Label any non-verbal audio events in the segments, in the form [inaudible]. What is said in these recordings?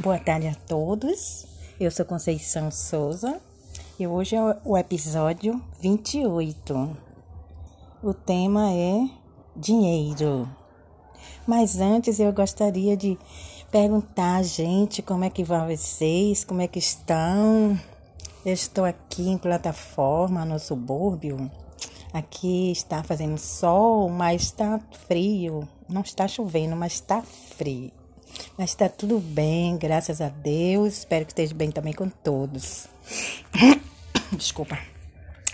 Boa tarde a todos. Eu sou Conceição Souza e hoje é o episódio 28. O tema é dinheiro. Mas antes eu gostaria de perguntar, gente, como é que vai vocês? Como é que estão? Eu estou aqui em plataforma no subúrbio. Aqui está fazendo sol, mas está frio. Não está chovendo, mas está frio. Mas está tudo bem, graças a Deus. Espero que esteja bem também com todos. [coughs] Desculpa.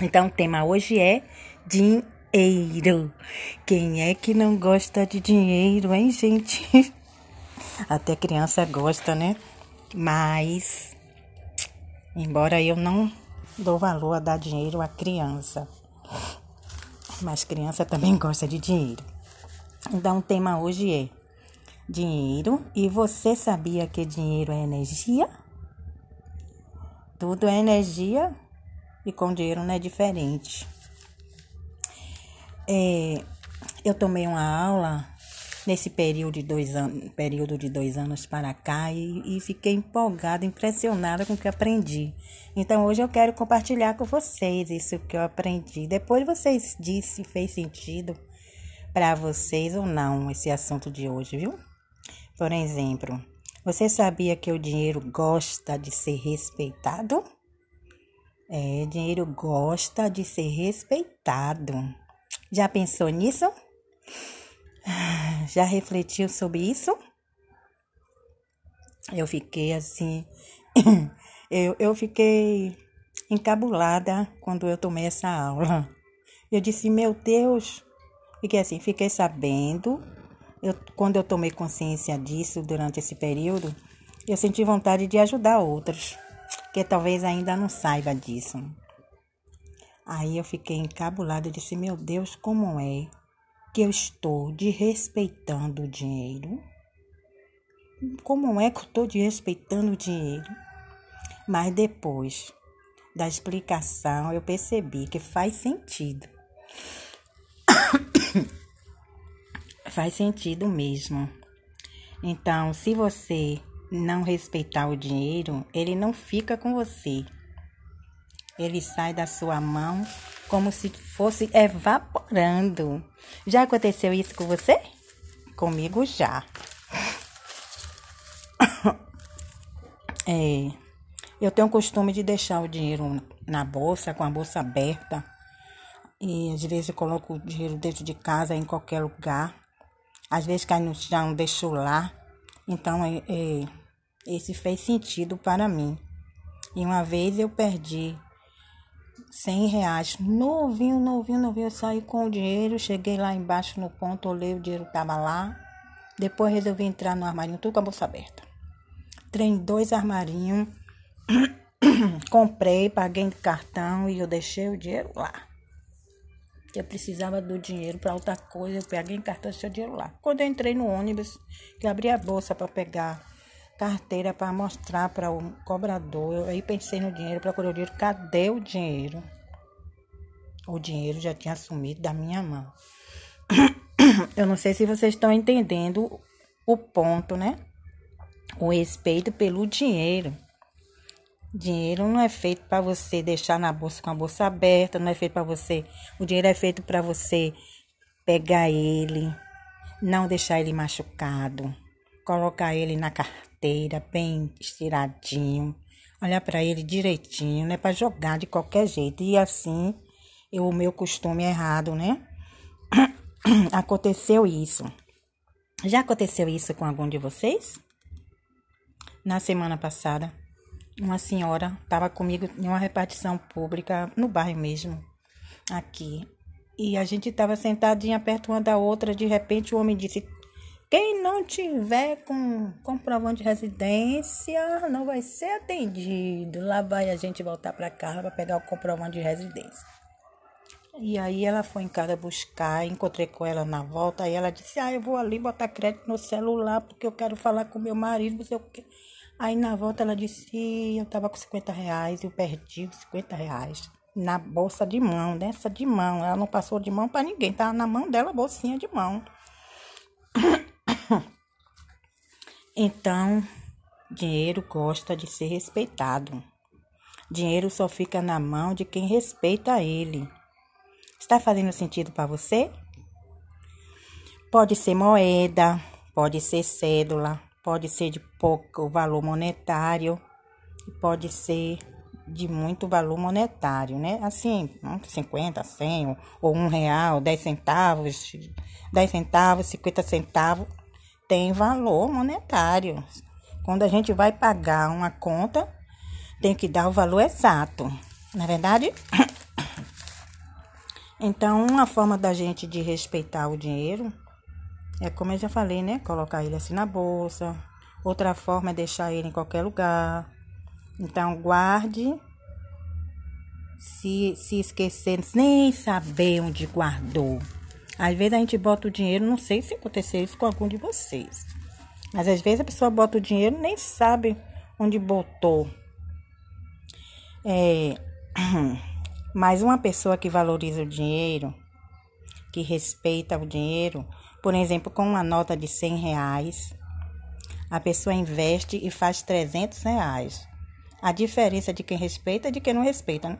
Então, o tema hoje é dinheiro. Quem é que não gosta de dinheiro, hein, gente? [laughs] Até criança gosta, né? Mas, embora eu não dou valor a dar dinheiro a criança, mas criança também gosta de dinheiro. Então, o tema hoje é dinheiro. E você sabia que dinheiro é energia? Tudo é energia e com dinheiro não é diferente. É, eu tomei uma aula nesse período de dois anos, período de dois anos para cá e, e fiquei empolgada, impressionada com o que aprendi. Então hoje eu quero compartilhar com vocês isso que eu aprendi. Depois vocês dizem se fez sentido para vocês ou não esse assunto de hoje, viu? Por exemplo, você sabia que o dinheiro gosta de ser respeitado? É, dinheiro gosta de ser respeitado. Já pensou nisso? Já refletiu sobre isso? Eu fiquei assim. [coughs] eu, eu fiquei encabulada quando eu tomei essa aula. Eu disse, meu Deus. Fiquei assim, fiquei sabendo eu, quando eu tomei consciência disso durante esse período, eu senti vontade de ajudar outros, que talvez ainda não saiba disso. Aí eu fiquei encabulada e disse: Meu Deus, como é que eu estou desrespeitando o dinheiro? Como é que eu estou desrespeitando o dinheiro? Mas depois da explicação, eu percebi que faz sentido. [coughs] faz sentido mesmo. Então, se você não respeitar o dinheiro, ele não fica com você. Ele sai da sua mão como se fosse evaporando. Já aconteceu isso com você? Comigo já. [coughs] É, eu tenho o costume de deixar o dinheiro na bolsa, com a bolsa aberta. E às vezes eu coloco o dinheiro dentro de casa, em qualquer lugar. Às vezes cai no chão, deixo lá. Então, é, é, esse fez sentido para mim. E uma vez eu perdi 100 reais, novinho, novinho, novinho. Eu saí com o dinheiro, cheguei lá embaixo no ponto, olhei, o dinheiro estava lá. Depois resolvi entrar no armarinho, tudo com a bolsa aberta. Trem dois armarinhos, [coughs] comprei, paguei de cartão e eu deixei o dinheiro lá eu precisava do dinheiro para outra coisa, eu peguei em cartão seu dinheiro lá. Quando eu entrei no ônibus, que abri a bolsa para pegar carteira para mostrar para o cobrador, eu aí pensei no dinheiro, procurei o dinheiro, cadê o dinheiro? O dinheiro já tinha sumido da minha mão. [coughs] Eu não sei se vocês estão entendendo o ponto, né? O respeito pelo dinheiro. Dinheiro não é feito para você deixar na bolsa com a bolsa aberta, não é feito para você. O dinheiro é feito para você pegar ele, não deixar ele machucado, colocar ele na carteira bem estiradinho, olhar para ele direitinho, não é para jogar de qualquer jeito. E assim, eu, o meu costume é errado, né? [coughs] Aconteceu isso. Já aconteceu isso com algum de vocês? Na semana passada uma senhora estava comigo em uma repartição pública no bairro mesmo, aqui. E a gente estava sentadinha perto uma da outra, de repente o homem disse: "Quem não tiver com comprovante de residência não vai ser atendido. Lá vai a gente voltar para casa para pegar o comprovante de residência." E aí ela foi em casa buscar, encontrei com ela na volta, aí ela disse: "Ah, eu vou ali botar crédito no celular porque eu quero falar com meu marido, não sei o quê." Aí na volta ela disse eu tava com 50 reais eu perdi os 50 reais na bolsa de mão, dessa de mão. Ela não passou de mão para ninguém, tava na mão dela, bolsinha de mão. [coughs] Então, Dinheiro gosta de ser respeitado. Dinheiro só fica na mão de quem respeita ele. Está fazendo sentido para você? Pode ser moeda, pode ser cédula, pode ser de pouco valor monetário, pode ser de muito valor monetário, né? Assim, 50, 100 ou um real, 10 centavos, 10 centavos, 50 centavos, tem valor monetário. Quando a gente vai pagar uma conta, tem que dar o valor exato, não é verdade? [coughs] Então, uma forma da gente de respeitar o dinheiro é como eu já falei, né? Colocar ele assim na bolsa. Outra forma é deixar ele em qualquer lugar. Então, guarde. Se, se esquecer, nem saber onde guardou. Às vezes a gente bota o dinheiro, não sei se aconteceu isso com algum de vocês. Mas às vezes a pessoa bota o dinheiro nem sabe onde botou. É, [clears throat] mas uma pessoa que valoriza o dinheiro, que respeita o dinheiro, por exemplo, com uma nota de 100 reais, a pessoa investe e faz 300 reais. A diferença de quem respeita e de quem não respeita. Né?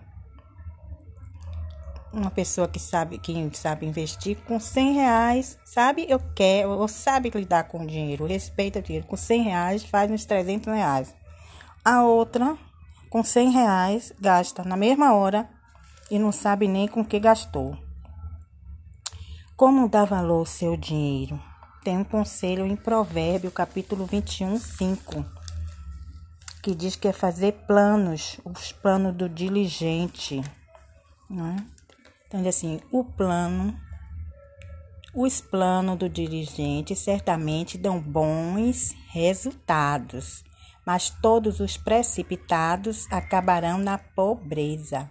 Uma pessoa que sabe, que sabe investir com 100 reais, sabe eu quero, ou sabe lidar com o dinheiro, respeita o dinheiro, com 100 reais faz uns 300 reais. A outra com 100 reais, gasta na mesma hora e não sabe nem com que gastou. Como dar valor ao seu dinheiro? Tem um conselho em Provérbio, capítulo 21, 5, que diz que é fazer planos, os planos do diligente. Né? Então, assim, o plano, os planos do dirigente certamente dão bons resultados mas todos os precipitados acabarão na pobreza.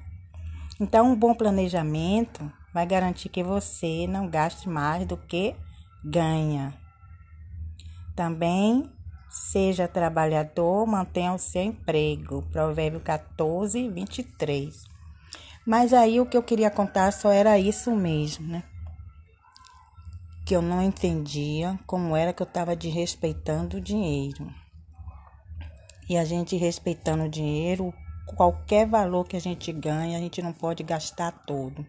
Então, um bom planejamento vai garantir que você não gaste mais do que ganha. Também seja trabalhador, mantenha o seu emprego. Provérbio 14, 23. Mas aí o que eu queria contar só era isso mesmo, né? Que eu não entendia como era que eu estava desrespeitando o dinheiro e a gente respeitando o dinheiro, qualquer valor que a gente ganha, a gente não pode gastar todo.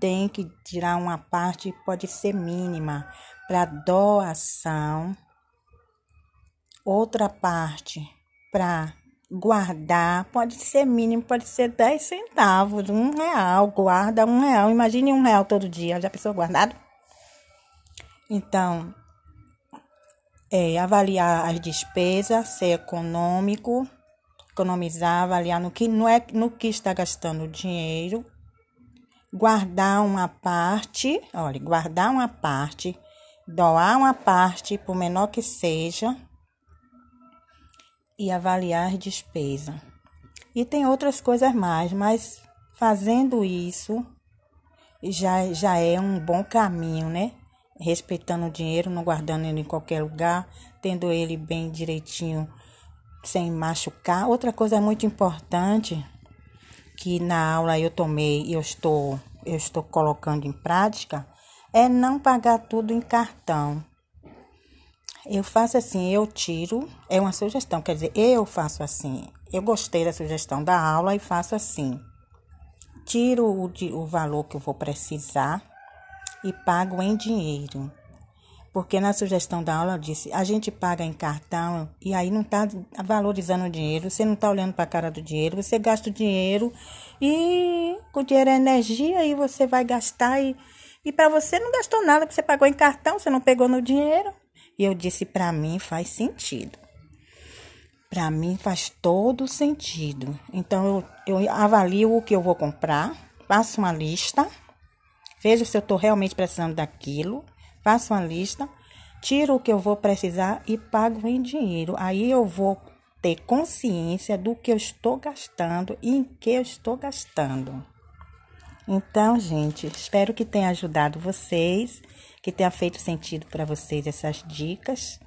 Tem que tirar uma parte, pode ser mínima, para doação, outra parte para guardar, pode ser mínimo, pode ser 10 centavos, um real, guarda um real. Imagine um real todo dia, já pensou guardado? Então, é, avaliar as despesas, ser econômico, economizar, avaliar no que não é no que está gastando o dinheiro, guardar uma parte, olha, guardar uma parte, doar uma parte, por menor que seja, e avaliar as despesas. E tem outras coisas mais, mas fazendo isso já, já é um bom caminho, né? respeitando o dinheiro, não guardando ele em qualquer lugar, tendo ele bem direitinho, sem machucar. Outra coisa muito importante que na aula eu tomei e eu estou, eu estou colocando em prática é não pagar tudo em cartão. Eu faço assim, eu tiro, é uma sugestão, quer dizer, eu faço assim. Eu gostei da sugestão da aula e faço assim. Tiro o, o valor que eu vou precisar e pago em dinheiro. Porque na sugestão da aula disse, a gente paga em cartão e aí não está valorizando o dinheiro, você não está olhando para a cara do dinheiro, você gasta o dinheiro e o dinheiro é energia e você vai gastar e, e para você não gastou nada, porque você pagou em cartão, você não pegou no dinheiro. E eu disse, para mim faz sentido. Para mim faz todo sentido. Então eu, eu avalio o que eu vou comprar, faço uma lista Veja se eu estou realmente precisando daquilo. Faço uma lista, tiro o que eu vou precisar e pago em dinheiro. Aí eu vou ter consciência do que eu estou gastando e em que eu estou gastando. Então, gente, espero que tenha ajudado vocês, que tenha feito sentido para vocês essas dicas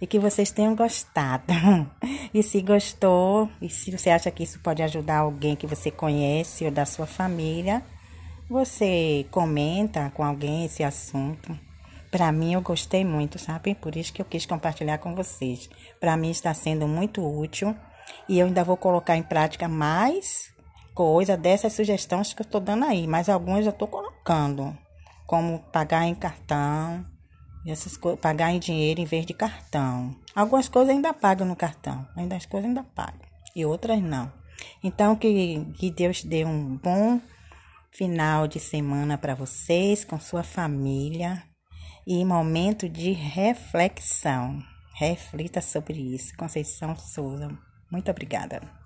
e que vocês tenham gostado. [laughs] E se gostou, e se você acha que isso pode ajudar alguém que você conhece ou da sua família, você comenta com alguém esse assunto, para mim eu gostei muito, sabe? Por isso que eu quis compartilhar com vocês. Para mim está sendo muito útil e eu ainda vou colocar em prática mais coisa dessas sugestões que eu estou dando aí, mas algumas eu estou colocando, como pagar em cartão, essas pagar em dinheiro em vez de cartão. Algumas coisas ainda pagam no cartão, ainda as coisas ainda pagam e outras não. Então que, que Deus dê um bom final de semana para vocês com sua família e momento de reflexão. Reflita sobre isso. Conceição Souza. Muito obrigada.